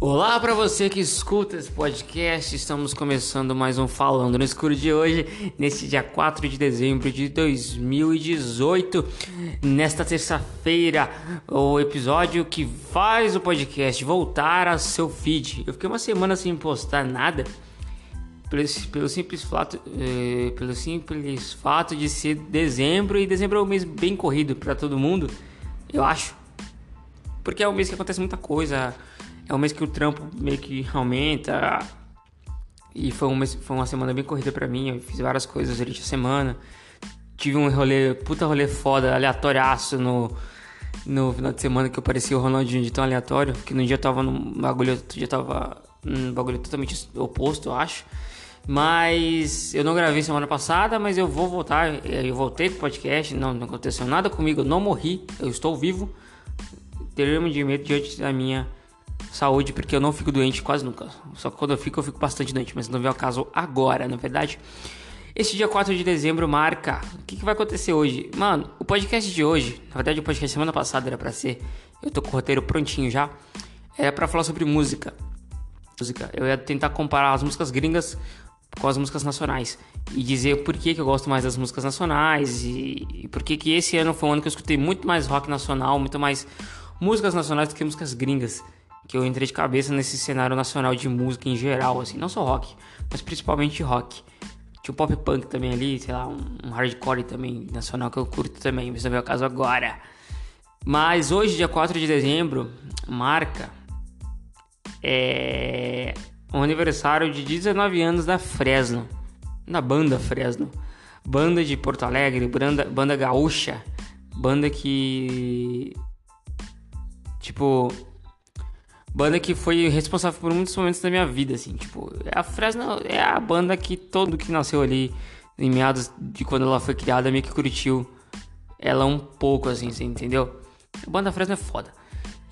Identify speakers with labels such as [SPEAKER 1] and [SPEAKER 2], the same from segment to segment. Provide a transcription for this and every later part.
[SPEAKER 1] Olá para você que escuta esse podcast. Estamos começando mais um Falando no Escuro de hoje, neste dia 4 de dezembro de 2018. Nesta terça-feira, o episódio que faz o podcast voltar a seu feed. Eu fiquei uma semana sem postar nada. Pelo, pelo simples fato, eh, pelo simples fato de ser dezembro e dezembro é um mês bem corrido para todo mundo, eu acho, porque é um mês que acontece muita coisa, é um mês que o trampo meio que aumenta. E foi, um mês, foi uma semana bem corrida para mim. Eu fiz várias coisas durante a semana. Tive um rolê, puta rolê foda, aleatoriaço no, no final de semana que eu parecia o Ronaldinho de tão aleatório. Que no dia eu tava num bagulho, outro dia eu tava num bagulho totalmente oposto, eu acho. Mas eu não gravei semana passada, mas eu vou voltar. Eu voltei pro podcast, não, não aconteceu nada comigo, eu não morri, eu estou vivo. Teremos de medo diante da minha saúde, porque eu não fico doente quase nunca. Só que quando eu fico, eu fico bastante doente, mas não veio ao caso agora, na verdade. Este dia 4 de dezembro marca. O que, que, vai acontecer hoje? Mano, o podcast de hoje, na verdade, o podcast semana passada era para ser. Eu tô com o roteiro prontinho já. Era para falar sobre música. Música. Eu ia tentar comparar as músicas gringas com as músicas nacionais e dizer por que, que eu gosto mais das músicas nacionais e, e por que, que esse ano foi um ano que eu escutei muito mais rock nacional, muito mais músicas nacionais do que músicas gringas que eu entrei de cabeça nesse cenário nacional de música em geral, assim, não só rock, mas principalmente rock. Tinha um pop punk também ali, sei lá, um, um hardcore também nacional que eu curto também, mas não é o caso agora. Mas hoje, dia 4 de dezembro, marca é o aniversário de 19 anos da Fresno, da banda Fresno. Banda de Porto Alegre, banda, banda gaúcha, banda que tipo banda que foi responsável por muitos momentos da minha vida, assim, tipo, a Fresno é a banda que todo que nasceu ali em meados de quando ela foi criada meio que curtiu ela um pouco, assim, você entendeu? A banda Fresno é foda.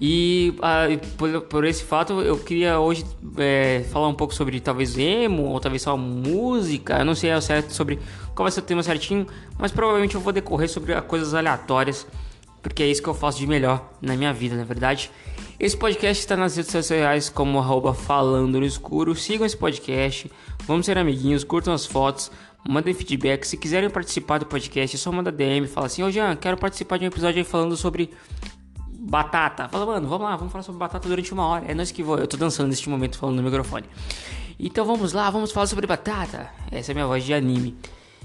[SPEAKER 1] E ah, por, por, esse fato eu queria hoje é, falar um pouco sobre talvez emo ou talvez só música. Eu não sei ao certo sobre qual vai ser o tema certinho, mas provavelmente eu vou decorrer sobre coisas aleatórias, porque é isso que eu faço de melhor na minha vida, na verdade. Esse podcast está nas redes sociais como arroba falando no escuro. Sigam esse podcast, vamos ser amiguinhos, curtam as fotos, mandem feedback. Se quiserem participar do podcast, é só manda DM, fala assim, ô Jean, quero participar de um episódio aí falando sobre batata. Fala, mano, vamos lá, vamos falar sobre batata durante uma hora. É nós que vou. Eu tô dançando neste momento falando no microfone. Então vamos lá, vamos falar sobre batata. Essa é minha voz de anime.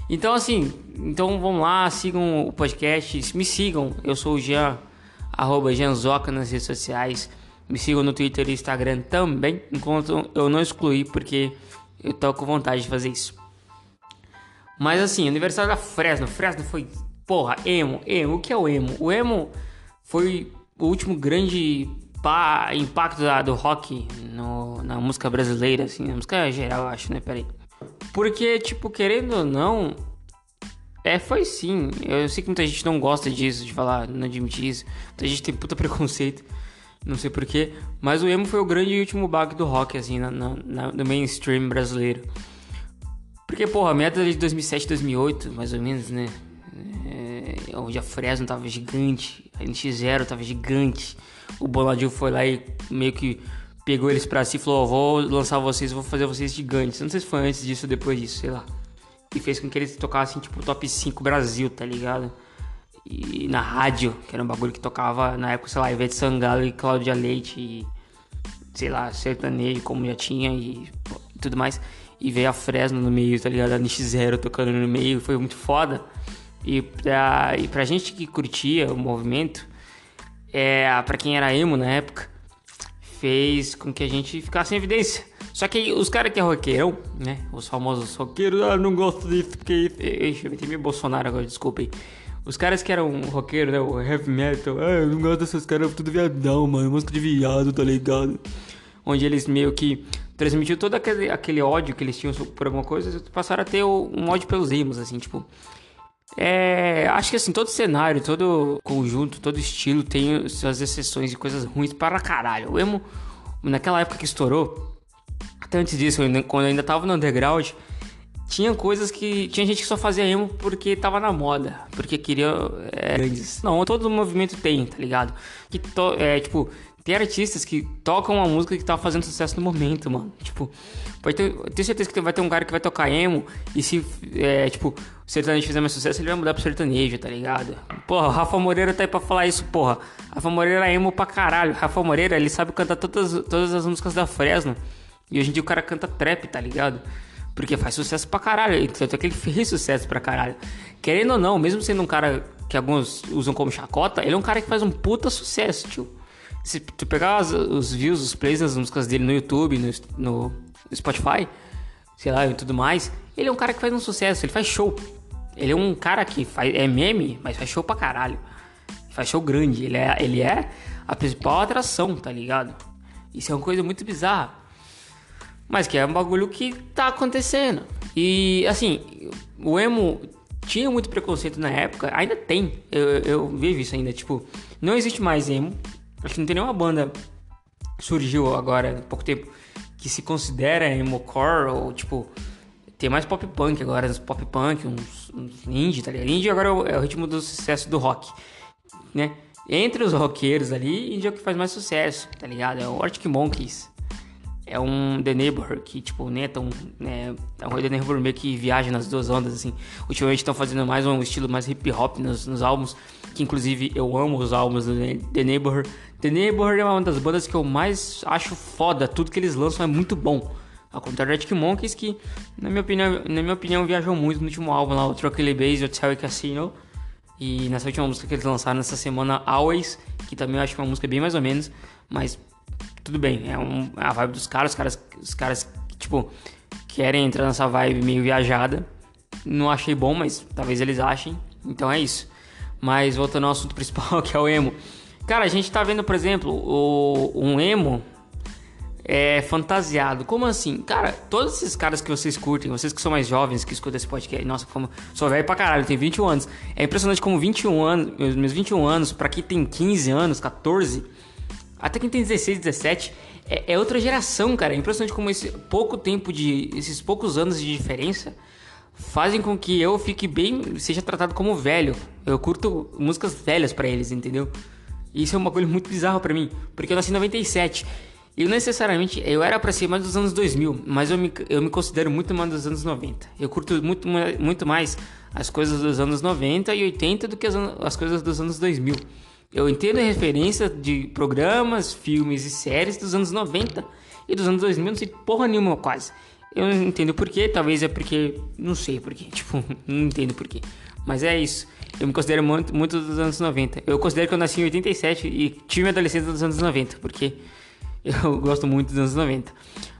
[SPEAKER 1] Então assim, então vamos lá, sigam o podcast, me sigam. Eu sou o Jean arroba Janzoca nas redes sociais. Me sigam no Twitter e Instagram também, enquanto eu não excluí porque eu tô com vontade de fazer isso. Mas assim, aniversário da Fresno. Fresno foi, porra, emo, emo. O que é o emo? O emo foi o último grande pá, impacto da, do rock no, na música brasileira, assim, na música geral, eu acho, né? Peraí. Porque, tipo, querendo ou não, é, foi sim. Eu sei que muita gente não gosta disso, de falar, não admitir isso. Muita gente tem puta preconceito. Não sei porquê. Mas o emo foi o grande e último bug do rock, assim, na, na, no mainstream brasileiro. Porque, porra, a meta de 2007, 2008, mais ou menos, né? É, onde a Fresno tava gigante, a NX0 tava gigante. O Bonadil foi lá e meio que pegou eles pra si e falou: oh, vou lançar vocês, vou fazer vocês gigantes. Não sei se foi antes disso ou depois disso, sei lá e fez com que eles tocassem tipo top 5 Brasil, tá ligado? E na rádio, que era um bagulho que tocava na época, sei lá, Ivete Sangalo e Cláudia Leite e sei lá, sertanejo como já tinha e, tudo mais. E veio a Fresno no meio, tá ligado? A Niche Zero tocando no meio, foi muito foda. E pra, e pra gente que curtia o movimento, é, pra quem era emo na época, fez com que a gente ficasse em evidência. Só que os caras que é roqueirão, né? Os famosos roqueiros, ah, não gosto disso, porque. Ixi, eu meio Bolsonaro agora, desculpem. Os caras que eram roqueiro, né? O heavy metal, ah, eu não gosto desses caras, tudo viadão, mano. Música de viado, tá ligado? Onde eles meio que transmitiam todo aquele, aquele ódio que eles tinham por alguma coisa, passaram a ter um ódio pelos rimos, assim, tipo. É, acho que assim, todo cenário, todo conjunto, todo estilo tem suas exceções e coisas ruins para caralho. O emo, naquela época que estourou, até antes disso, quando eu ainda tava no underground, tinha coisas que. Tinha gente que só fazia emo porque tava na moda, porque queria é. Não, todo movimento tem, tá ligado? Que to, é, tipo, Tem artistas que tocam uma música que tá fazendo sucesso no momento, mano. Tipo, pode ter, eu tenho certeza que vai ter um cara que vai tocar emo e se, é, tipo, o sertanejo fizer mais sucesso, ele vai mudar pro sertanejo, tá ligado? Porra, o Rafa Moreira tá aí pra falar isso, porra. Rafa Moreira é emo pra caralho. Rafa Moreira, ele sabe cantar todas, todas as músicas da Fresno. E hoje em dia o cara canta trap, tá ligado? Porque faz sucesso pra caralho. Tanto é que ele fez sucesso pra caralho. Querendo ou não, mesmo sendo um cara que alguns usam como chacota, ele é um cara que faz um puta sucesso, tio. Se tu pegar as, os views, os plays das músicas dele no YouTube, no, no, Spotify, sei lá, e tudo mais, ele é um cara que faz um sucesso, ele faz show. Ele é um cara que faz, é meme, mas faz show pra caralho. Faz show grande. Ele é, ele é a principal atração, tá ligado? Isso é uma coisa muito bizarra. Mas que é um bagulho que tá acontecendo. E assim, o emo tinha muito preconceito na época, ainda tem. Eu, eu vivo isso ainda. Tipo, não existe mais emo. Acho que não tem nenhuma banda surgiu agora há pouco tempo que se considera emo-core ou tipo tem mais pop punk agora, uns pop punk, uns, uns indie, tá ligado? Indie agora é o, é o, ritmo do sucesso do rock, né? Entre os roqueiros ali, indie é o que faz mais sucesso, tá ligado? É o Arctic Monkeys, é um The Neighbor que, tipo, né, tão, né, é um The Neighbor meio que viaja nas duas ondas, assim. Ultimamente estão fazendo mais um estilo mais hip hop nos, nos álbuns, que inclusive eu amo os álbuns do The Neighbor. The Neighbor é uma das bandas que eu mais acho foda, tudo que eles lançam é muito bom. Ao contrário do Arctic Monkeys, que, na minha opinião, na minha opinião viajou muito no último álbum lá, o Truckle Base, Hotel e Casino. E nessa última música que eles lançaram nessa semana, Always, que também eu acho que é uma música bem mais ou menos, mas tudo bem, é, um, é a vibe dos caras, os caras, os caras tipo, querem entrar nessa vibe meio viajada. Não achei bom, mas talvez eles achem. Então é isso. Mas voltando ao assunto principal, que é o emo. Cara, a gente tá vendo, por exemplo, o, um emo é fantasiado. Como assim? Cara, todos esses caras que vocês curtem, vocês que são mais jovens, que escutam esse podcast, nossa, como sou velho pra caralho, tenho 21 anos. É impressionante como 21 anos, meus 21 anos, para quem tem 15 anos, 14, até quem tem 16, 17, é, é, outra geração, cara. É impressionante como esse pouco tempo de. esses poucos anos de diferença fazem com que eu fique bem. seja tratado como velho. Eu curto músicas velhas para eles, entendeu? Isso é um bagulho muito bizarro para mim, porque eu nasci em 97. Eu necessariamente, eu era pra ser mais dos anos 2000, mas eu me, eu me considero muito mais dos anos 90. Eu curto muito, muito mais as coisas dos anos 90 e 80 do que as, as coisas dos anos 2000. Eu entendo a referência de programas, filmes e séries dos anos 90 e dos anos 2000, não sei porra nenhuma quase. Eu não entendo porquê, talvez é porque. Não sei porquê, tipo, não entendo porquê. Mas é isso. Eu me considero muito, muito dos anos 90. Eu considero que eu nasci em 87 e tive minha adolescência dos anos 90, porque eu gosto muito dos anos 90.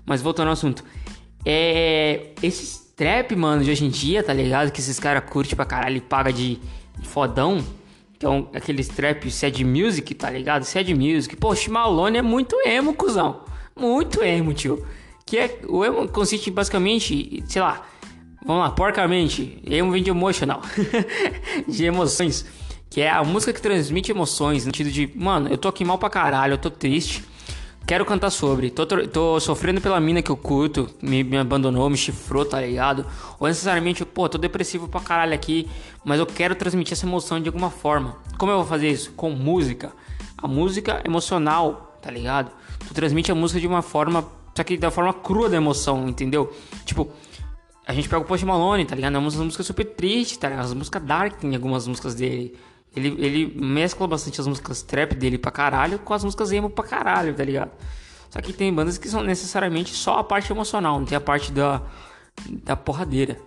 [SPEAKER 1] Mas voltando ao assunto. É. Esses trap, mano, de hoje em dia, tá ligado? Que esses caras curtem pra caralho e paga de fodão. Então, aqueles trap sad music, tá ligado? Sad music. Pô, Malone é muito emo, cuzão. Muito emo, tio. Que é, o emo consiste basicamente, sei lá, vamos lá, porcamente, emo vem de emotional. de emoções. Que é a música que transmite emoções, no sentido de, mano, eu tô aqui mal pra caralho, eu tô triste. Quero cantar sobre. Tô, tô sofrendo pela mina que eu curto, me, me, abandonou, me chifrou, tá ligado? Ou necessariamente, pô, tô depressivo pra caralho aqui, mas eu quero transmitir essa emoção de alguma forma. Como eu vou fazer isso? Com música. A música emocional, tá ligado? Tu transmite a música de uma forma, só que da forma crua da emoção, entendeu? Tipo, a gente pega o Post Malone, tá ligado? É uma música super triste, tá ligado? As músicas dark tem algumas músicas dele. Ele, ele mescla bastante as músicas trap dele pra caralho com as músicas emo pra caralho, tá ligado? Só que tem bandas que são necessariamente só a parte emocional, não tem a parte da, da porradeira.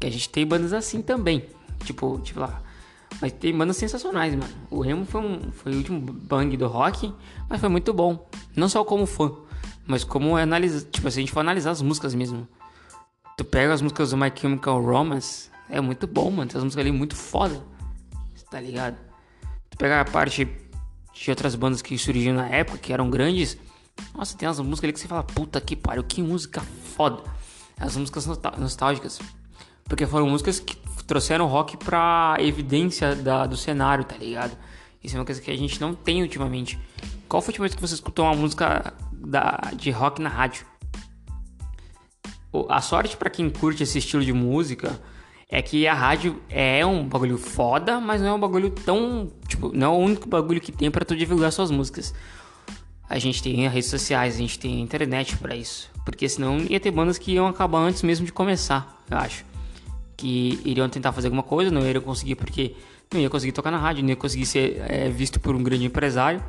[SPEAKER 1] Que a gente tem bandas assim também. Tipo, tipo lá. Mas tem bandas sensacionais, mano. O Emo foi, um, foi o último bang do rock, mas foi muito bom. Não só como fã, mas como analisar. Tipo, se a gente for analisar as músicas mesmo. Tu pega as músicas do My Chemical Romance, é muito bom, mano. Tem as músicas ali muito foda tá ligado? Tu pegar a parte de outras bandas que surgiram na época, que eram grandes, nossa, tem umas músicas ali que você fala, puta que pariu, que música foda. As músicas nostálgicas. Porque foram músicas que trouxeram rock pra evidência da, do cenário, tá ligado? Isso é uma coisa que a gente não tem ultimamente. Qual foi a última vez que você escutou uma música da, de rock na rádio? A sorte para quem curte esse estilo de música é que a rádio é um bagulho foda, mas não é um bagulho tão. Tipo, não é o único bagulho que tem para tu divulgar suas músicas. a gente tem redes sociais, a gente tem internet para isso. Porque senão ia ter bandas que iam acabar antes mesmo de começar, eu acho. Que iriam tentar fazer alguma coisa, não iriam conseguir porque não ia conseguir tocar na rádio, não ia conseguir ser é, visto por um grande empresário.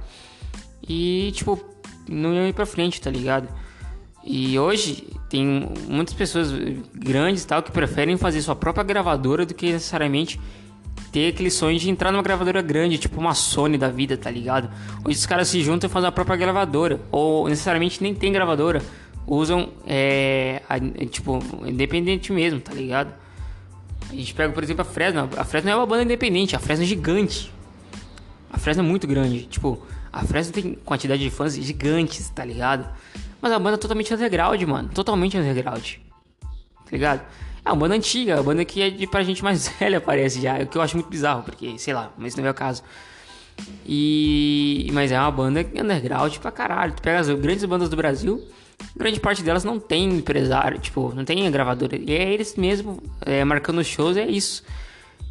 [SPEAKER 1] E, tipo, não ia ir pra frente, tá ligado? E hoje tem muitas pessoas grandes tal que preferem fazer sua própria gravadora do que necessariamente ter aquele sonho de entrar numa gravadora grande, tipo uma Sony da vida, tá ligado? Hoje os caras se juntam e fazem a própria gravadora, ou necessariamente nem tem gravadora, usam, é, a, tipo, independente mesmo, tá ligado? A gente pega, por exemplo, a Fresno. A Fresno é uma banda independente, a Fresno é gigante. A Fresno é muito grande, tipo, a Fresno tem quantidade de fãs gigantes, tá ligado? Mas a banda é totalmente underground, mano, totalmente underground, tá ligado? É uma banda antiga, uma banda que é de, pra gente mais velha, parece já. O que eu acho muito bizarro, porque, sei lá, mas não é o caso. E. Mas é uma banda underground pra caralho. Tu pega as grandes bandas do Brasil, grande parte delas não tem empresário, tipo, não tem gravadora. E é eles mesmo é, marcando shows, é isso.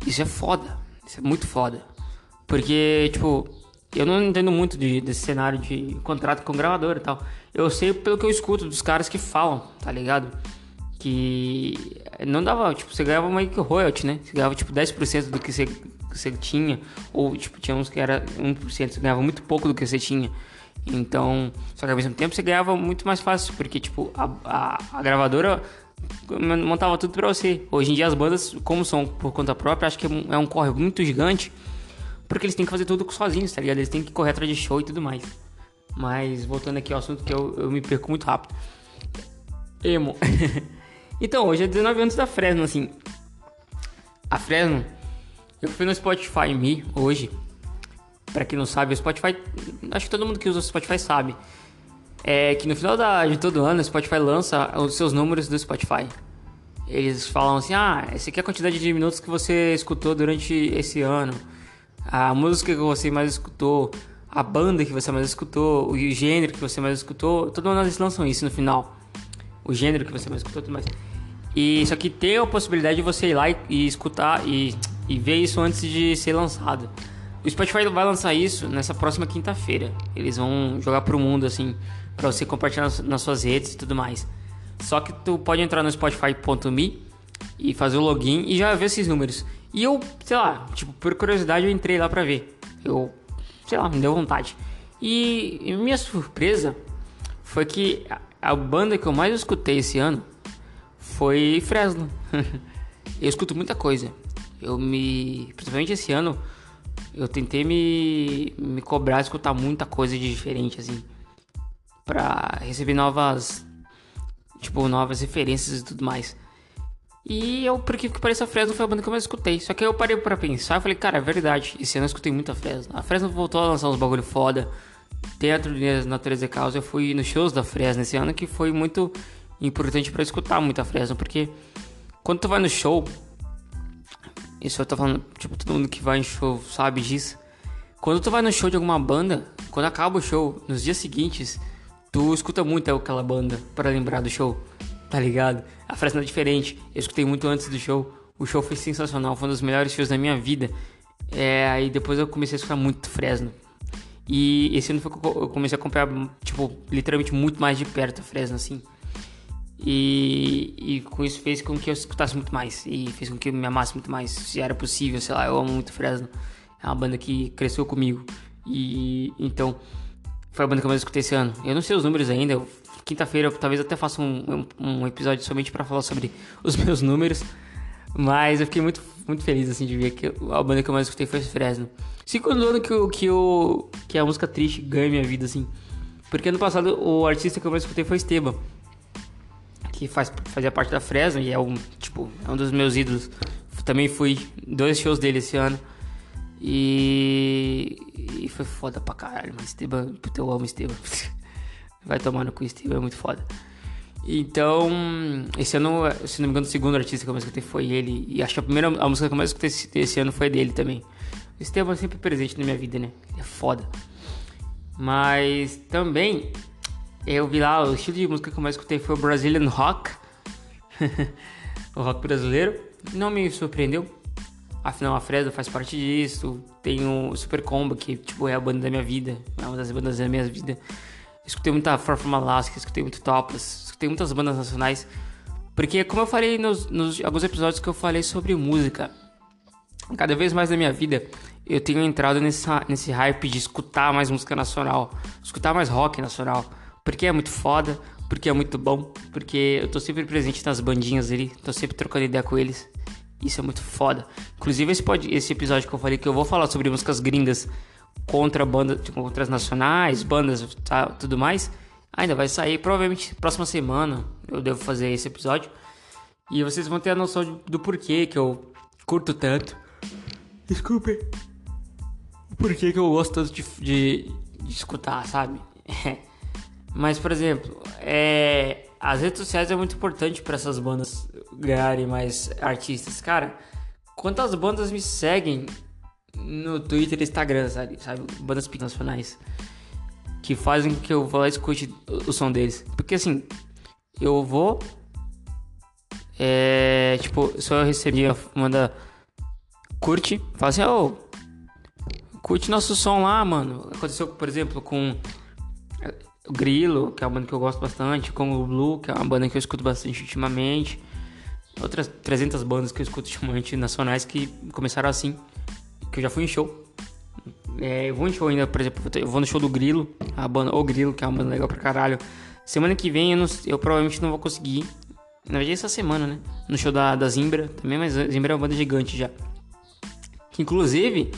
[SPEAKER 1] Isso é foda. Isso é muito foda. Porque, tipo, eu não entendo muito de, desse cenário de contrato com gravadora e tal. Eu sei pelo que eu escuto dos caras que falam, tá ligado? Que não dava, tipo, você ganhava meio que royalty, né? Você ganhava tipo 10% do que você, que você tinha, ou tipo, tinha uns que era 1%, você ganhava muito pouco do que você tinha. Então, só que ao mesmo tempo você ganhava muito mais fácil, porque tipo, a, a, a gravadora montava tudo pra você. Hoje em dia as bandas, como são por conta própria, acho que é um corre muito gigante, porque eles têm que fazer tudo sozinhos, tá ligado? Eles têm que correr atrás de show e tudo mais. Mas voltando aqui ao assunto que eu, eu me perco muito rápido. Emo. Então, hoje é 19 anos da Fresno, assim. A Fresno, eu fui no Spotify Me hoje. Pra quem não sabe, o Spotify, acho que todo mundo que usa o Spotify sabe. É que no final da, de todo ano, o Spotify lança os seus números do Spotify. Eles falam assim: ah, essa aqui é a quantidade de minutos que você escutou durante esse ano, a música que você mais escutou, a banda que você mais escutou, o gênero que você mais escutou. Todo ano eles lançam isso no final o gênero que você mais escutou tudo mais. E isso aqui tem a possibilidade de você ir lá e, e escutar e, e ver isso antes de ser lançado. O Spotify vai lançar isso nessa próxima quinta-feira. Eles vão jogar pro mundo assim, para você compartilhar nas, nas, suas redes e tudo mais. Só que tu pode entrar no spotify.me e fazer o login e já ver esses números. E eu, sei lá, tipo, por curiosidade eu entrei lá pra ver. Eu, sei lá, me deu vontade. E, e minha surpresa foi que a banda que eu mais escutei esse ano foi Fresno. eu escuto muita coisa. Eu me. Principalmente esse ano, eu tentei me, me cobrar escutar muita coisa de diferente, assim. Pra receber novas. Tipo, novas referências e tudo mais. E eu, por que pareça, a Fresno foi a banda que eu mais escutei. Só que aí eu parei pra pensar e falei, cara, é verdade. Esse ano eu escutei muita Fresno. A Fresno voltou a lançar uns bagulho foda. Teatro de Natureza e Causa, eu fui nos shows da Fresno esse ano, que foi muito importante para escutar muita Fresno, porque quando tu vai no show, isso eu tô falando, tipo, todo mundo que vai em show sabe disso. Quando tu vai no show de alguma banda, quando acaba o show, nos dias seguintes, tu escuta muito aquela banda para lembrar do show, tá ligado? A Fresno é diferente, eu escutei muito antes do show, o show foi sensacional, foi um dos melhores shows da minha vida. É, aí depois eu comecei a escutar muito Fresno. E esse ano foi que eu comecei a acompanhar, tipo, literalmente muito mais de perto a Fresno, assim. E, e com isso fez com que eu escutasse muito mais. E fez com que eu me amasse muito mais, se era possível, sei lá. Eu amo muito Fresno. É uma banda que cresceu comigo. E então, foi a banda que eu mais escutei esse ano. Eu não sei os números ainda. Quinta-feira talvez até faça um, um, um episódio somente para falar sobre os meus números. Mas eu fiquei muito, muito feliz assim de ver que a banda que eu mais escutei foi Fresno. Segundo ano que, eu, que, eu, que a música triste ganha minha vida, assim. Porque ano passado o artista que eu mais escutei foi Esteban. Que faz, fazia parte da Fresno e é um, tipo, é um dos meus ídolos. Também fui dois shows dele esse ano. E, e foi foda pra caralho, mas Esteban, puta, eu amo Esteban. Vai tomar no cu, Esteban, é muito foda. Então, esse ano, se não me engano, o segundo artista que eu mais escutei foi ele. E acho que a primeira a música que eu mais escutei esse, ano foi dele também. O Esteban é sempre presente na minha vida, né? É foda. Mas também, eu vi lá, o estilo de música que eu mais escutei foi o Brazilian Rock. o rock brasileiro. Não me surpreendeu. Afinal, a Fresno faz parte disso. Tem o Super Combo, que tipo, é a banda da minha vida. É uma das bandas da minha vida. Escutei muita Far From Alaska, escutei muito Topless, escutei muitas bandas nacionais. Porque, como eu falei nos, nos alguns episódios que eu falei sobre música, cada vez mais na minha vida eu tenho entrado nessa, nesse hype de escutar mais música nacional, escutar mais rock nacional, porque é muito foda, porque é muito bom, porque eu tô sempre presente nas bandinhas ali, tô sempre trocando ideia com eles. Isso é muito foda. Inclusive esse, pode, esse episódio que eu falei que eu vou falar sobre músicas gringas contra bandas, tipo, contra as nacionais, bandas, tá, tudo mais, ainda vai sair provavelmente próxima semana. Eu devo fazer esse episódio. E vocês vão ter a noção do porquê que eu curto tanto. Desculpe. O porquê que eu gosto tanto de, de, de escutar, sabe? Mas, por exemplo, é, as redes sociais é muito importante para essas bandas ganharem mais artistas. Cara, quantas bandas me seguem no Twitter e Instagram, sabe? sabe? Bandas nacionais que fazem que eu vá lá e escute o som deles. Porque assim, eu vou. É. Tipo, se eu receber, manda. Curte, fala assim, ô. Oh, curte nosso som lá, mano. Aconteceu, por exemplo, com o Grilo, que é uma banda que eu gosto bastante, com o Blue, que é uma banda que eu escuto bastante ultimamente. Outras 300 bandas que eu escuto ultimamente nacionais que começaram assim, que eu já fui em show. É, eu vou em show ainda, por exemplo, eu vou no show do Grilo, a banda O Grilo, que é uma banda legal pra caralho. Semana que vem eu, não, eu provavelmente não vou conseguir. Na verdade, essa semana, né? No show da, da Zimbra também, mas a Zimbra é uma banda gigante já. Que inclusive,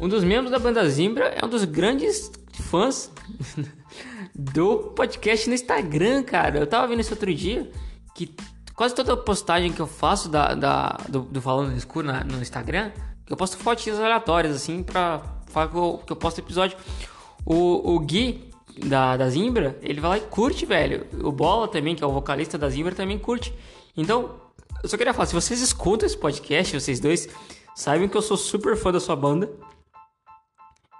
[SPEAKER 1] um dos membros da banda Zimbra é um dos grandes fãs do podcast no Instagram, cara. Eu tava vendo isso outro dia, que quase toda postagem que eu faço da, da do, do Falando no Escuro na, no Instagram, eu posto fotinhas aleatórias, assim, pra falar que eu, que eu posto episódio. O, o Gui, da, da Zimbra, ele vai lá e curte, velho. O Bola também, que é o vocalista da Zimbra, também curte. Então, eu só queria falar, se vocês escutam esse podcast, vocês dois, saibam que eu sou super fã da sua banda.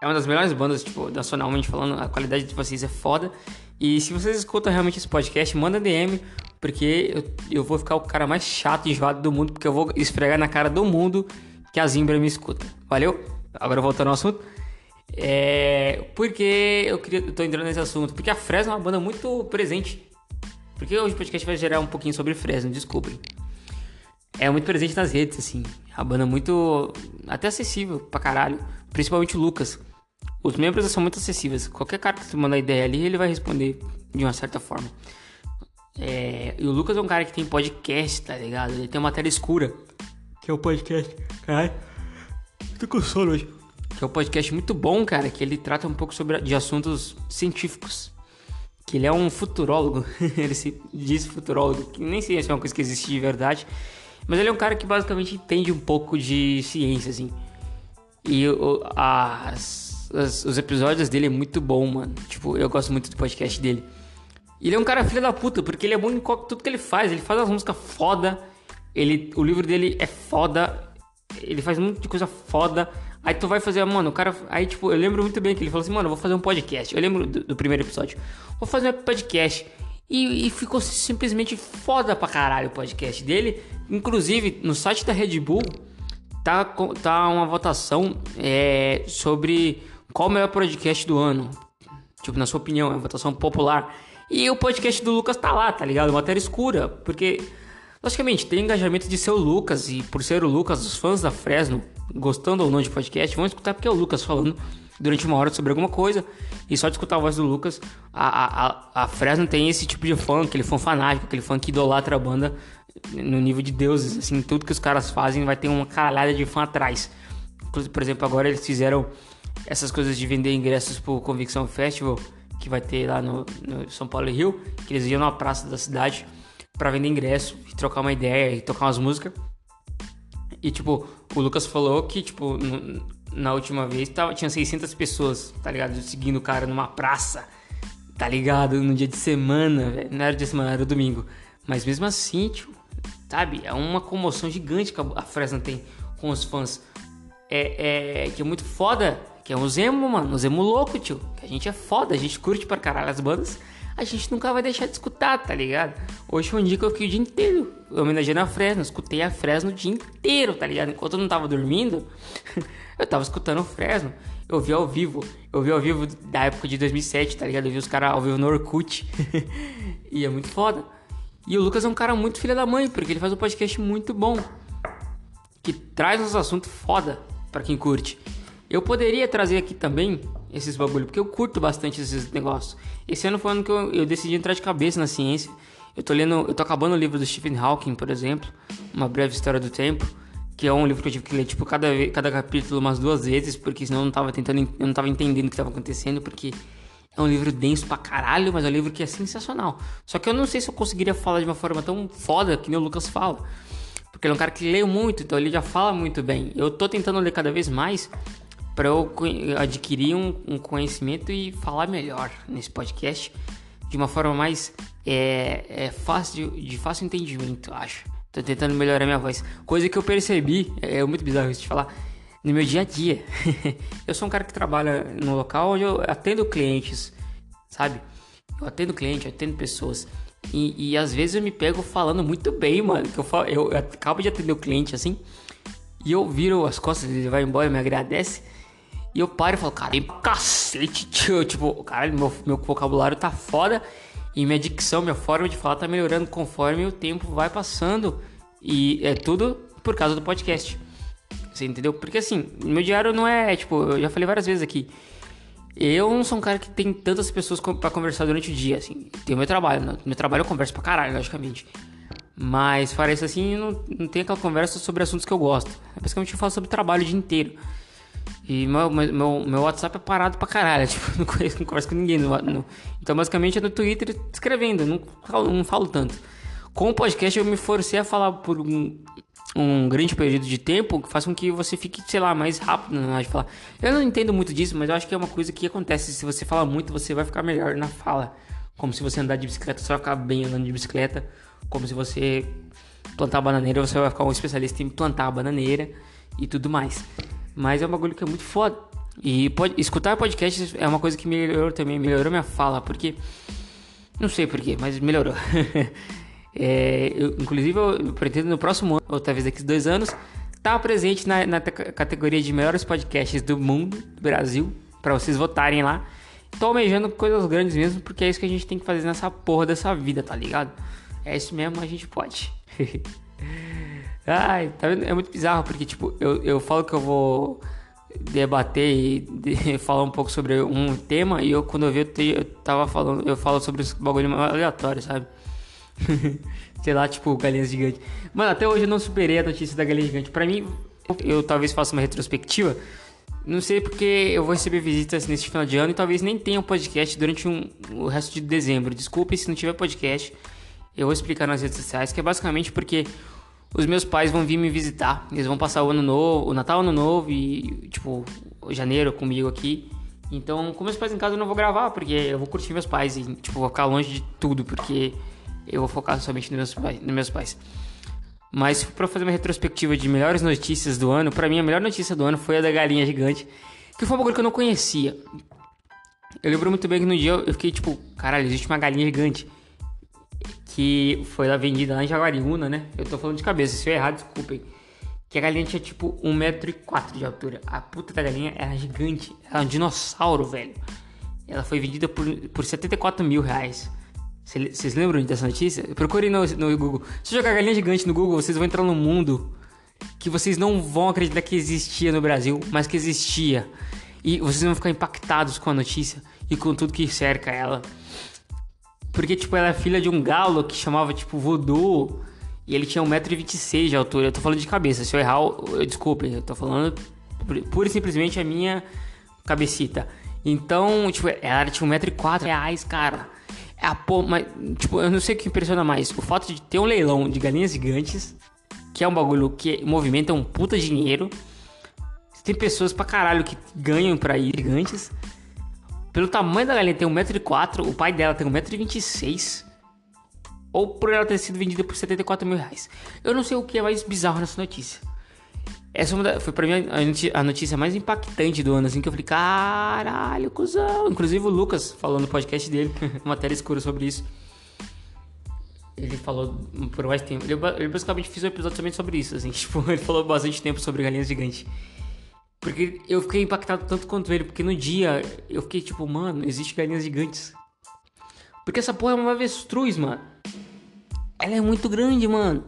[SPEAKER 1] É uma das melhores bandas, tipo, nacionalmente falando, a qualidade de vocês é foda. E se vocês escutam realmente esse podcast, manda DM, porque eu, eu vou ficar o cara mais chato e enjoado do mundo, porque eu vou esfregar na cara do mundo que a Zimbra me escuta. Valeu? Agora voltando ao assunto. É. Porque eu queria. Eu tô entrando nesse assunto. Porque a Fresno é uma banda muito presente. Porque hoje o podcast vai gerar um pouquinho sobre Fresno, desculpem. É muito presente nas redes, assim. A banda é muito. até acessível pra caralho. Principalmente o Lucas. Os membros são muito acessíveis. Qualquer cara que você mandar ideia ali, ele vai responder de uma certa forma. É, e o Lucas é um cara que tem podcast, tá ligado? Ele tem uma tela escura. Que é o podcast. Caralho. Tô com sono hoje. Que é um podcast muito bom, cara. Que ele trata um pouco sobre de assuntos científicos. Que ele é um futurólogo. ele se diz futurólogo. Que nem sei se é uma coisa que existe de verdade. Mas ele é um cara que basicamente entende um pouco de ciência, assim. E o, as, as, os episódios dele é muito bom, mano. Tipo, eu gosto muito do podcast dele. Ele é um cara filho da puta, porque ele é bom em tudo que ele faz. Ele faz as músicas foda. Ele, o livro dele é foda. Ele faz muita coisa foda. Aí tu vai fazer, mano, o cara. Aí, tipo, eu lembro muito bem que ele falou assim, mano, eu vou fazer um podcast. Eu lembro do, do primeiro episódio. Vou fazer um podcast. E, e, ficou simplesmente foda pra caralho o podcast dele. Inclusive, no site da Red Bull tá, tá uma votação é, sobre qual o melhor podcast do ano. Tipo, na sua opinião, é uma votação popular. E o podcast do Lucas tá lá, tá ligado? Matéria escura. Porque, logicamente, tem engajamento de ser o Lucas. E por ser o Lucas, os fãs da Fresno, gostando ou não de podcast, vão escutar porque é o Lucas falando durante uma hora sobre alguma coisa. E só de escutar a voz do Lucas, a, a, a Fresno tem esse tipo de fã, aquele fã fanático, aquele fã que idolatra a banda no nível de deuses, assim, tudo que os caras fazem vai ter uma caralhada de fã atrás. Por exemplo, agora eles fizeram essas coisas de vender ingressos pro Convicção Festival, que vai ter lá no, no São Paulo e Rio, que eles iam na praça da cidade para vender ingresso e trocar uma ideia e tocar umas músicas. E tipo, o Lucas falou que, tipo, na última vez tava, tinha 600 pessoas, tá ligado? Seguindo o cara numa praça, tá ligado? No dia de semana, velho. Não era dia de semana, era domingo. Mas mesmo assim, tipo, sabe? É uma comoção gigante que a Fresno tem com os fãs. É, é, que é muito foda, que é um Zemo, mano, um Zemo louco, tio. Que a gente é foda, a gente curte pra caralho as bandas. A gente nunca vai deixar de escutar, tá ligado? Hoje foi um dia que eu fiquei o dia inteiro homenageando a Fresno, escutei a Fresno o dia inteiro, tá ligado? Enquanto eu não tava dormindo, eu tava escutando o Fresno. Eu vi ao vivo, eu vi ao vivo da época de 2007, tá ligado? Eu vi os caras ao vivo no Orkut. e é muito foda. E o Lucas é um cara muito filho da mãe, porque ele faz um podcast muito bom. Que traz uns assuntos foda para quem curte. Eu poderia trazer aqui também esses bagulho, porque eu curto bastante esses negócios. Esse ano foi o ano que eu, eu decidi entrar de cabeça na ciência. Eu tô lendo, eu tô acabando o livro do Stephen Hawking, por exemplo, Uma Breve História do Tempo, que é um livro que eu tive que ler tipo cada cada capítulo umas duas vezes, porque senão eu não tava tentando, eu não tava entendendo o que estava acontecendo, porque é um livro denso pra caralho, mas é um livro que é sensacional. Só que eu não sei se eu conseguiria falar de uma forma tão foda que nem o Lucas fala. Porque ele é um cara que lê muito, então ele já fala muito bem. Eu tô tentando ler cada vez mais para eu adquirir um, um, conhecimento e falar melhor nesse podcast de uma forma mais é, é fácil de, fácil entendimento, acho. Tô tentando melhorar minha voz, coisa que eu percebi é, é muito bizarro isso de falar no meu dia a dia. eu sou um cara que trabalha no local onde eu atendo clientes, sabe? Eu atendo cliente, eu atendo pessoas. E, e às vezes eu me pego falando muito bem, mano. Que eu, falo, eu, eu acabo de atender o cliente assim. E eu viro as costas, ele vai embora, me agradece. E eu paro e falo, cara, cacete, tio. Tipo, cara, meu, meu vocabulário tá foda. E minha dicção, minha forma de falar tá melhorando conforme o tempo vai passando. E é tudo por causa do podcast. Você entendeu? Porque assim, meu diário não é, tipo, eu já falei várias vezes aqui. Eu não sou um cara que tem tantas pessoas para conversar durante o dia, assim. Tem o meu trabalho, no meu trabalho eu converso pra caralho, logicamente. Mas fora isso assim, não, não tem aquela conversa sobre assuntos que eu gosto. É basicamente eu falo sobre trabalho o dia inteiro. E meu, meu, meu WhatsApp é parado pra caralho. Tipo, não, conheço, não converso com ninguém. No, no, então, basicamente, é no Twitter escrevendo. Não, não falo tanto. Com o podcast, eu me forcei a falar por um, um grande período de tempo que faz com que você fique, sei lá, mais rápido na hora de falar. Eu não entendo muito disso, mas eu acho que é uma coisa que acontece. Se você fala muito, você vai ficar melhor na fala. Como se você andar de bicicleta, você vai ficar bem andando de bicicleta. Como se você plantar bananeira, você vai ficar um especialista em plantar bananeira e tudo mais. Mas é um bagulho que é muito foda. E pode, escutar podcasts é uma coisa que melhorou também, melhorou minha fala, porque. Não sei porquê, mas melhorou. é, eu, inclusive, eu pretendo no próximo ano, ou talvez daqui a dois anos, estar tá presente na, na categoria de melhores podcasts do mundo, do Brasil, para vocês votarem lá. Tô almejando coisas grandes mesmo, porque é isso que a gente tem que fazer nessa porra dessa vida, tá ligado? É isso mesmo, a gente pode. Ai, tá vendo? É muito bizarro, porque, tipo, eu, eu falo que eu vou debater e de, falar um pouco sobre um tema e eu, quando eu vi, eu, te, eu tava falando, eu falo sobre esse bagulho aleatório, sabe? Sei lá, tipo, galinha gigante. Mano, até hoje eu não superei a notícia da galinha gigante. Pra mim, eu talvez faça uma retrospectiva. Não sei porque eu vou receber visitas nesse final de ano e talvez nem tenha um podcast durante um, o resto de dezembro. Desculpe se não tiver podcast. Eu vou explicar nas redes sociais, que é basicamente porque os meus pais vão vir me visitar. Eles vão passar o ano novo, o Natal, ano novo e, tipo, janeiro comigo aqui. Então, com meus pais em casa eu não vou gravar, porque eu vou curtir meus pais e, tipo, vou ficar longe de tudo, porque eu vou focar somente nos meus pais. Nos meus pais. Mas para fazer uma retrospectiva de melhores notícias do ano, para mim a melhor notícia do ano foi a da galinha gigante, que foi um bagulho que eu não conhecia. Eu lembro muito bem que no dia eu fiquei tipo, caralho, existe uma galinha gigante que foi lá vendida lá em Jaguariúna, né? Eu tô falando de cabeça, se eu errar, desculpem. Que a galinha tinha tipo 1,4m de altura. A puta da galinha era gigante. Era um dinossauro, velho. Ela foi vendida por, por 74 mil reais. Vocês lembram dessa notícia? Procurem no, no Google. Se jogar galinha gigante no Google, vocês vão entrar num mundo que vocês não vão acreditar que existia no Brasil, mas que existia. E vocês vão ficar impactados com a notícia e com tudo que cerca ela. Porque, tipo, ela é filha de um galo que chamava, tipo, Voodoo. E ele tinha 1,26m de altura. Eu tô falando de cabeça. Se eu errar, eu, desculpe. Eu tô falando pura e simplesmente a minha cabecita. Então, tipo, ela tinha 1,04m reais, cara. É a pô, mas, tipo, eu não sei o que impressiona mais. O fato de ter um leilão de galinhas gigantes, que é um bagulho que movimenta um puta dinheiro. Tem pessoas pra caralho que ganham pra ir gigantes. Pelo tamanho da galinha ter 1,4m, o pai dela tem 1,26m. Ou por ela ter sido vendida por 74 mil reais. Eu não sei o que é mais bizarro nessa notícia. Essa é foi pra mim a notícia mais impactante do ano, assim, que eu falei, caralho, cuzão. Inclusive o Lucas falou no podcast dele, matéria escura sobre isso. Ele falou por mais tempo. Ele, basicamente fez um episódio somente sobre isso, assim. Tipo, ele falou bastante tempo sobre galinhas gigantes. Porque eu fiquei impactado tanto quanto ele, porque no dia eu fiquei tipo, mano, existe galinhas gigantes. Porque essa porra é uma avestruz, mano. Ela é muito grande, mano.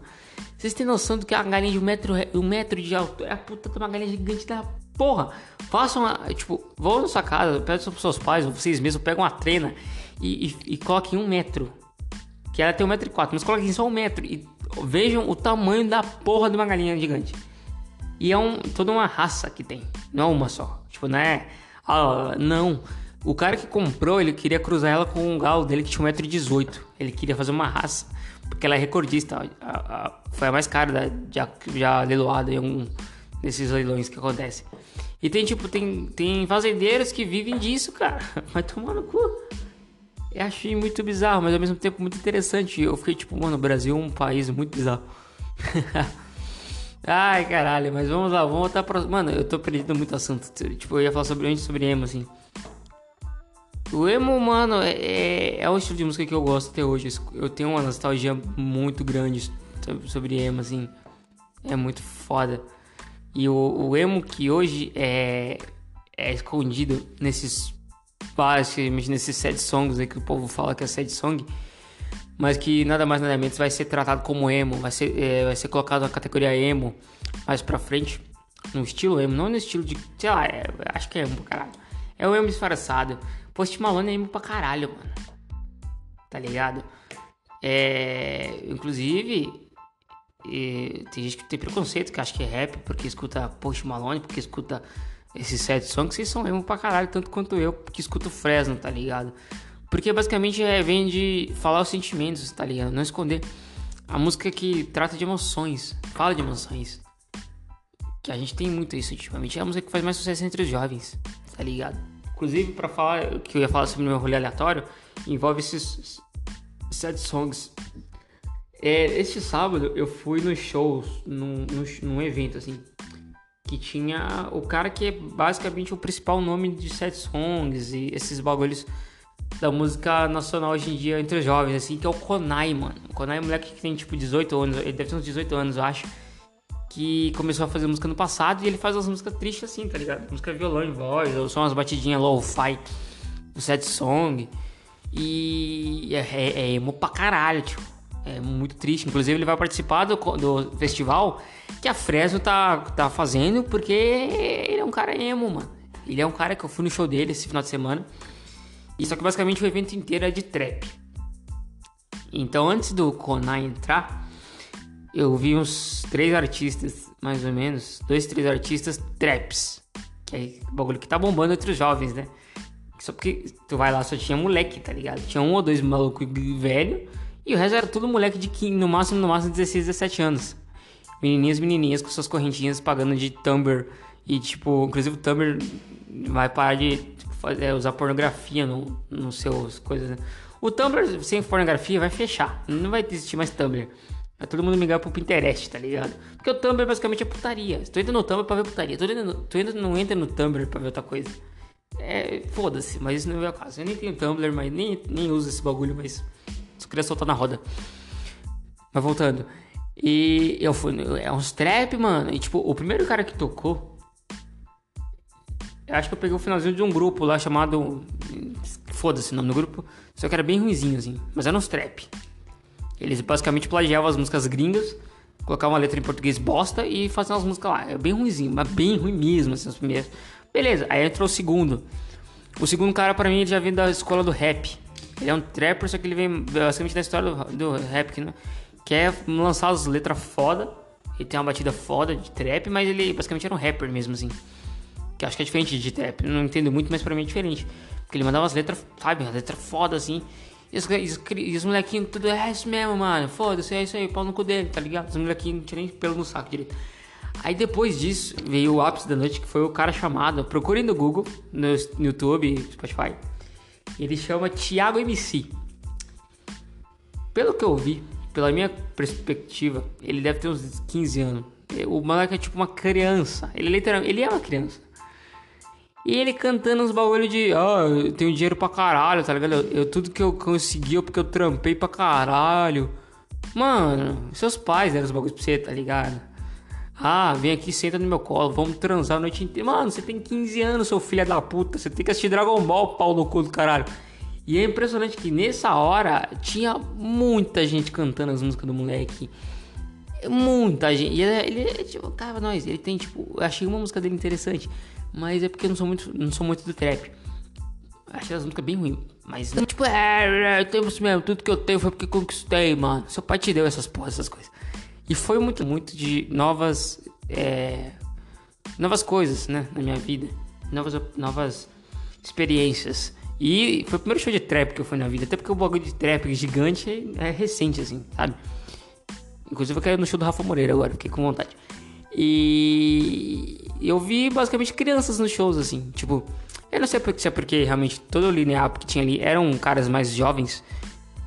[SPEAKER 1] Vocês têm noção do que é uma galinha de um metro, um metro de altura? É a puta de uma galinha gigante da porra. Façam uma. Tipo, vão na sua casa, peçam pros seus pais, ou vocês mesmos, pegam uma trena e, e, e coloquem um metro. Que ela tem um metro e quatro, mas coloquem só um metro. E vejam o tamanho da porra de uma galinha gigante. E é um, toda uma raça que tem. Não é uma só. Tipo, não é. Ah, não. O cara que comprou, ele queria cruzar ela com um galo dele que tinha 1,18m. Ele queria fazer uma raça. Porque ela é recordista. A, a, foi a mais cara da, já, já leiloada em algum desses leilões que acontece. E tem tipo, tem, tem fazendeiros que vivem disso, cara. Vai tomar no cu. Eu achei muito bizarro, mas ao mesmo tempo muito interessante. Eu fiquei tipo, mano, o Brasil é um país muito bizarro. Ai, caralho, mas vamos lá, vamos voltar pra. Mano, eu tô perdido muito assunto. Tipo, eu ia falar sobre antes sobre emo, assim. O emo, mano, é, é, é um estilo de música que eu gosto até hoje. Eu tenho uma nostalgia muito grande sobre emo, assim. É muito foda. E o, o emo que hoje é, é escondido nesses basicamente nesses sad songs aí que o povo fala que é sad song, mas que nada mais nada menos vai ser tratado como emo, vai ser, é, vai ser colocado na categoria emo mais pra frente, no estilo emo, não no estilo de, sei lá, é, acho que é emo pra caralho. É o emo disfarçado. Post Malone é emo pra caralho, mano. Tá ligado? É, inclusive, tem gente que tem preconceito, que acha que é rap porque escuta Post Malone, porque escuta esses sete songs, vocês são emo pra caralho, tanto quanto eu, que escuto Fresno, tá ligado? Porque basicamente é, vem de falar os sentimentos, tá ligado? Não esconder. A música que trata de emoções, fala de emoções. Que a gente tem muito isso ultimamente. É a música que faz mais sucesso entre os jovens, tá ligado? Inclusive, para falar, que eu ia falar sobre o meu rolê aleatório, envolve esses sete songs. É, este sábado eu fui nos shows, num, num, evento assim, que tinha o cara que é basicamente o principal nome de set songs e esses bagulhos da música nacional hoje em dia entre os jovens, assim, que é o Konai, mano. O Konai é um moleque que tem tipo 18 anos, ele deve ter uns 18 anos, eu acho. Que começou a fazer música no passado e ele faz umas músicas tristes assim, tá ligado? Música violão e voz, ou só umas batidinhas low-fi do set song. E é, é, é emo pra caralho, tipo. É muito triste. Inclusive, ele vai participar do, do festival que a Fresno tá, tá fazendo, porque ele é um cara emo, mano. Ele é um cara que eu fui no show dele esse final de semana. E só que basicamente o evento inteiro é de trap. Então antes do Konai entrar, eu vi uns três artistas, mais ou menos, dois, três artistas traps. Que é o bagulho que tá bombando entre os jovens, né? Só porque tu vai lá, só tinha moleque, tá ligado? Tinha um ou dois malucos velho e o resto era tudo moleque de 15, no máximo, no máximo 16, 17 anos. Menininhas, menininhas com suas correntinhas pagando de Tumblr. E tipo, inclusive o Tumblr vai parar de fazer, é, usar pornografia no, no seus coisas. Né? O Tumblr sem pornografia vai fechar. Não vai existir mais Tumblr. Vai todo mundo migrar pro Pinterest, tá ligado? Porque o Tumblr basicamente é putaria. Tu entra no Tumblr pra ver putaria. Entra no, tu entra, não entra no Tumblr pra ver outra coisa. É, foda-se, mas isso não é o caso. Eu nem tenho Tumblr, mas nem, nem uso esse bagulho, mas só queria soltar na roda. Mas voltando. E eu fui. É uns trap, mano. E tipo, o primeiro cara que tocou acho que eu peguei o finalzinho de um grupo lá chamado. Foda-se o nome do grupo. Só que era bem ruimzinho, assim. Mas era uns trap. Eles basicamente plagiavam as músicas gringas, colocavam uma letra em português bosta e faziam as músicas lá. É bem ruimzinho, mas bem ruim mesmo, assim, as primeiras. Beleza, aí entrou o segundo. O segundo cara, pra mim, ele já vem da escola do rap. Ele é um trapper, só que ele vem basicamente da história do, do rap, né? que é lançar as letras foda. Ele tem uma batida foda de trap, mas ele basicamente era um rapper mesmo, assim. Que acho que é diferente de trap. Não entendo muito, mas pra mim é diferente. Porque ele mandava as letras, sabe? As letras foda assim. E os, e os molequinhos tudo, é isso mesmo, mano. Foda-se, é isso aí, pau no cu dele, tá ligado? Os molequinhos não tinham nem pelo no saco direito. Aí depois disso, veio o ápice da noite, que foi o cara chamado. Procurem no Google, no, no YouTube, Spotify. Ele chama Thiago MC. Pelo que eu vi, pela minha perspectiva, ele deve ter uns 15 anos. O moleque é tipo uma criança. Ele literalmente, ele é uma criança. E ele cantando uns bagulho de, ah, eu tenho dinheiro pra caralho, tá ligado? Eu, eu tudo que eu consegui é porque eu trampei pra caralho. Mano, seus pais deram os bagulhos pra você, tá ligado? Ah, vem aqui, senta no meu colo, vamos transar a noite inteira. Mano, você tem 15 anos, seu filho da puta. Você tem que assistir Dragon Ball, pau no cu do caralho. E é impressionante que nessa hora tinha muita gente cantando as músicas do moleque. Muita gente. E ele, ele tipo, cara, nós, ele tem, tipo, eu achei uma música dele interessante. Mas é porque eu não sou muito, não sou muito do trap. Achei as músicas bem ruins. Mas, tipo, é, é, eu tenho isso mesmo. Tudo que eu tenho foi porque conquistei, mano. Seu pai te deu essas porras, essas coisas. E foi muito, muito de novas, é, novas coisas, né, na minha vida, novas, novas experiências. E foi o primeiro show de trap que eu fui na vida, até porque o bagulho de trap gigante é, é recente, assim, sabe? Inclusive eu quero ir no show do Rafa Moreira agora, fiquei com vontade. E eu vi basicamente crianças nos shows, assim, tipo, eu não sei se é porque realmente todo o line-up que tinha ali eram caras mais jovens,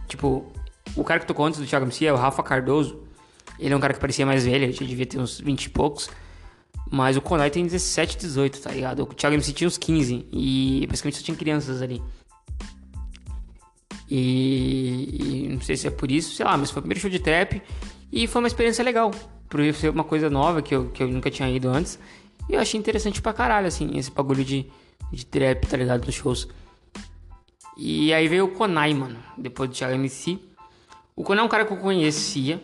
[SPEAKER 1] tipo, o cara que tocou antes do Thiago MC é o Rafa Cardoso, ele é um cara que parecia mais velho, ele devia ter uns 20 e poucos. Mas o Konai tem 17, 18, tá ligado? O Thiago MC tinha uns 15. E basicamente só tinha crianças ali. E, e, não sei se é por isso, sei lá, mas foi o primeiro show de trap. E foi uma experiência legal. Por ser uma coisa nova que eu, que eu nunca tinha ido antes. E eu achei interessante pra caralho, assim, esse bagulho de, de trap, tá ligado? Dos shows. E aí veio o Konai, mano, depois do Thiago MC. O Konai é um cara que eu conhecia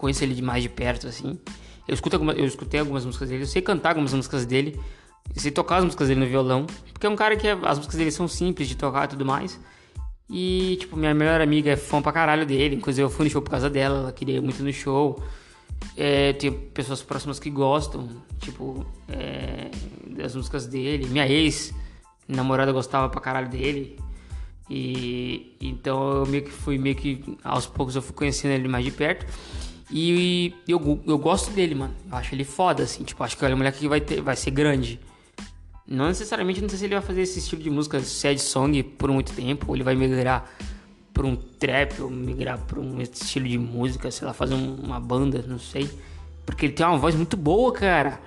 [SPEAKER 1] conheço ele de mais de perto, assim. Eu, escuto alguma, eu escutei algumas músicas dele, eu sei cantar algumas músicas dele, eu sei tocar as músicas dele no violão, porque é um cara que é, as músicas dele são simples de tocar e tudo mais. E, tipo, minha melhor amiga é fã pra caralho dele, inclusive eu fui no show por causa dela, ela queria muito no show. É, tem pessoas próximas que gostam, tipo, é, das músicas dele. Minha ex, namorada, gostava pra caralho dele. E então eu meio que fui meio que aos poucos eu fui conhecendo ele mais de perto. E eu, eu gosto dele, mano. Eu acho ele foda, assim. Tipo, acho que ele é um moleque que vai, ter, vai ser grande. Não necessariamente, não sei se ele vai fazer esse estilo de música sad song por muito tempo. Ou ele vai migrar pra um trap, ou migrar pra um estilo de música, sei lá, fazer uma banda, não sei. Porque ele tem uma voz muito boa, cara.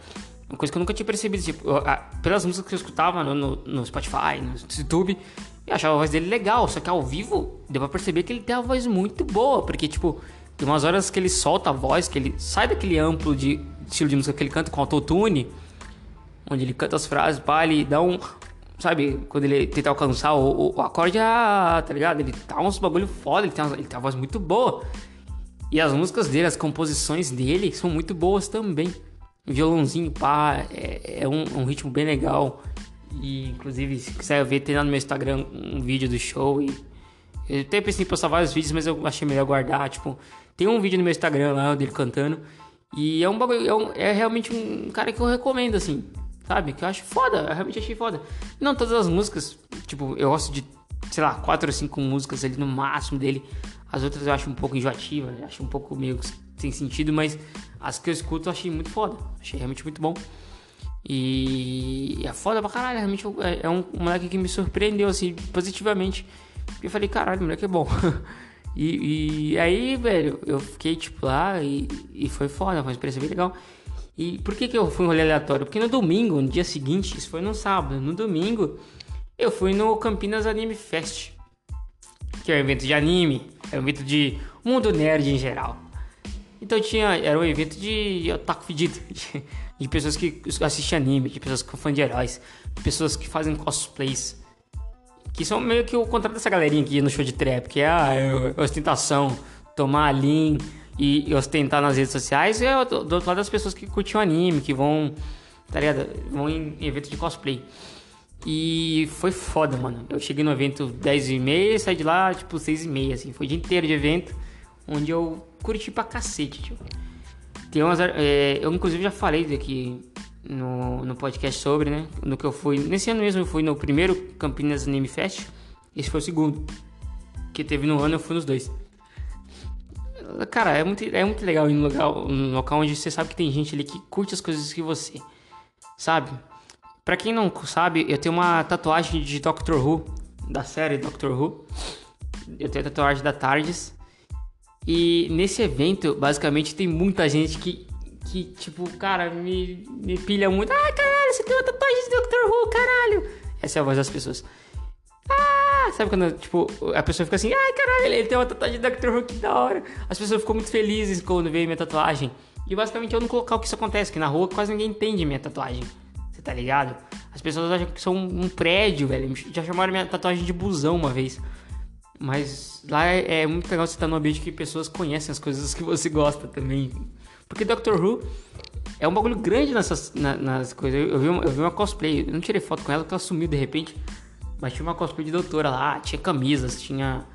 [SPEAKER 1] Uma coisa que eu nunca tinha percebido. Tipo, eu, a, pelas músicas que eu escutava no, no, no Spotify, no YouTube, eu achava a voz dele legal. Só que ao vivo, deu pra perceber que ele tem uma voz muito boa. Porque, tipo tem umas horas que ele solta a voz, que ele sai daquele amplo de estilo de música que ele canta com autotune, onde ele canta as frases, pá, ele dá um. Sabe, quando ele tenta alcançar o, o, acorde, ah, tá ligado? Ele tá uns bagulho foda, ele tem, uma, ele tem uma voz muito boa. E as músicas dele, as composições dele são muito boas também. Violãozinho, pá, é, é um, um, ritmo bem legal. E inclusive, se quiser ver, tem lá no meu Instagram um vídeo do show. E eu até pensei em postar vários vídeos, mas eu achei melhor guardar. Tipo, tem um vídeo no meu Instagram lá dele cantando. E é um bagulho, é, um, é, realmente um cara que eu recomendo, assim, sabe? Que eu acho foda, eu realmente achei foda. Não todas as músicas, tipo, eu gosto de, sei lá, quatro ou cinco músicas ali no máximo dele. As outras eu acho um pouco enjoativa, acho um pouco meio sem sentido, mas as que eu escuto eu achei muito foda. Achei realmente muito bom. E é foda pra caralho, realmente é, é um moleque que me surpreendeu, assim, positivamente. E eu falei, caralho, o moleque é bom. E, e, aí, velho, eu fiquei tipo lá e, e foi foda, foi uma experiência bem legal. E por que, que eu fui um rolê aleatório? Porque no domingo, no dia seguinte, isso foi no sábado, no domingo, eu fui no Campinas Anime Fest, que é um evento de anime, é um evento de mundo nerd em geral. Então tinha, era um evento de otaku fedido, de, de pessoas que assistem anime, de pessoas que são fãs de heróis, de pessoas que fazem cosplays. Que são meio que o contrário dessa galerinha aqui no show de trap, que é a é ostentação, tomar lean e, ostentar nas redes sociais. É do, do outro lado das pessoas que curtem anime, que vão, tá ligado? Vão em, eventos de cosplay. E foi foda, mano. Eu cheguei no evento 10 e meia saí de lá, tipo, 6 e meia, assim. Foi o dia inteiro de evento, onde eu curti pra cacete, tio. Tem umas... É, eu, inclusive, já falei aqui no, no podcast sobre, né? No que eu fui. Nesse ano mesmo eu fui no primeiro Campinas Anime Fest. Esse foi o segundo. Que teve no ano, eu fui nos dois. Cara, é muito, é muito legal ir no local, no local onde você sabe que tem gente ali que curte as coisas que você. Sabe? Pra quem não sabe, eu tenho uma tatuagem de Doctor Who, da série Doctor Who. Eu tenho a tatuagem da Tardes. E nesse evento, basicamente, tem muita gente que que, tipo, cara, me, me pilha muito. Ah, caralho, você tem uma tatuagem de Doctor Who, caralho. Essa é a voz das pessoas. Sabe quando, tipo, a pessoa fica assim, ai, caralho, ele tem uma tatuagem de Doctor Who, que da hora. As pessoas ficam muito felizes quando veem minha tatuagem. E basicamente eu não colocar o que isso acontece, que na rua quase ninguém entende minha tatuagem. Você tá ligado? As pessoas acham que sou um, prédio, velho. Já chamaram minha tatuagem de busão uma vez. Mas lá é, muito legal você estar num ambiente que pessoas conhecem as coisas que você gosta também. Porque Doctor Who é um bagulho grande nessas na, nas coisas. Eu, vi uma, eu vi uma cosplay, eu não tirei foto com ela porque ela sumiu de repente. Mas tinha uma cosplay de doutora lá, tinha camisas, tinha.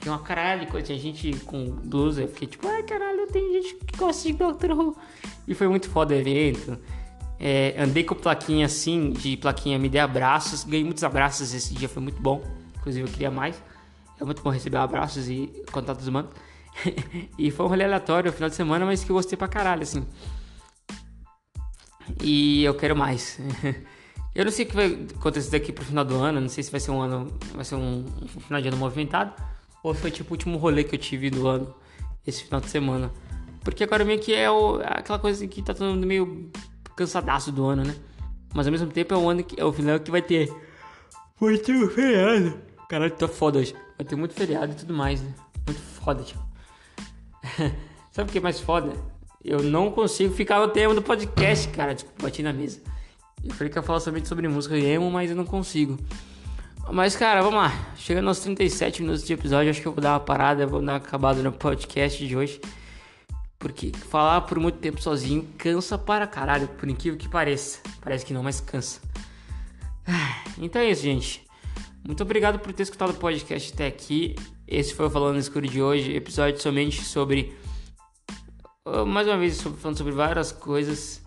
[SPEAKER 1] Tinha uma caralho de coisa, tinha gente com blusa. Eu fiquei tipo, ai caralho, tem gente que gosta de Doctor Who. E foi muito foda o evento. É, andei com plaquinha assim, de plaquinha, me dei abraços. Ganhei muitos abraços esse dia, foi muito bom. Inclusive eu queria mais. É muito bom receber abraços e contatos humanos. e foi um rolê aleatório no final de semana, mas que eu gostei pra caralho, assim. E eu quero mais. eu não sei o que vai acontecer daqui pro final do ano, não sei se vai ser um ano, vai ser um, um final de ano movimentado, ou foi tipo o último rolê que eu tive do ano, esse final de semana. Porque agora meio que é o, aquela coisa que tá todo mundo meio cansadaço do ano, né? Mas ao mesmo tempo é o ano que é o final que vai ter muito feriado. Caralho, tô foda hoje. Vai ter muito feriado e tudo mais, né? Muito foda, tipo. Sabe o que é mais foda? Eu não consigo ficar no tema do podcast, cara. Desculpa, bati na mesa. Eu falei que ia falar somente sobre música e emo, mas eu não consigo. Mas, cara, vamos lá. Chegando aos 37 minutos de episódio, acho que eu vou dar uma parada, vou dar uma acabada no podcast de hoje. Porque falar por muito tempo sozinho cansa para caralho, por incrível que pareça. Parece que não, mas cansa. Então é isso, gente. Muito obrigado por ter escutado o podcast até aqui. Esse foi o Falando no Escuro de hoje, episódio somente sobre. Uh, mais uma vez, falando sobre várias coisas.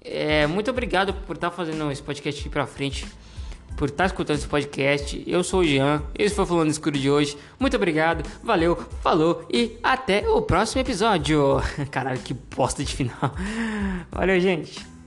[SPEAKER 1] É, muito obrigado por estar fazendo esse podcast aqui pra frente, por estar escutando esse podcast. Eu sou o Jean, esse foi o Falando Escuro de hoje. Muito obrigado, valeu, falou e até o próximo episódio. Caralho, que bosta de final. Valeu, gente.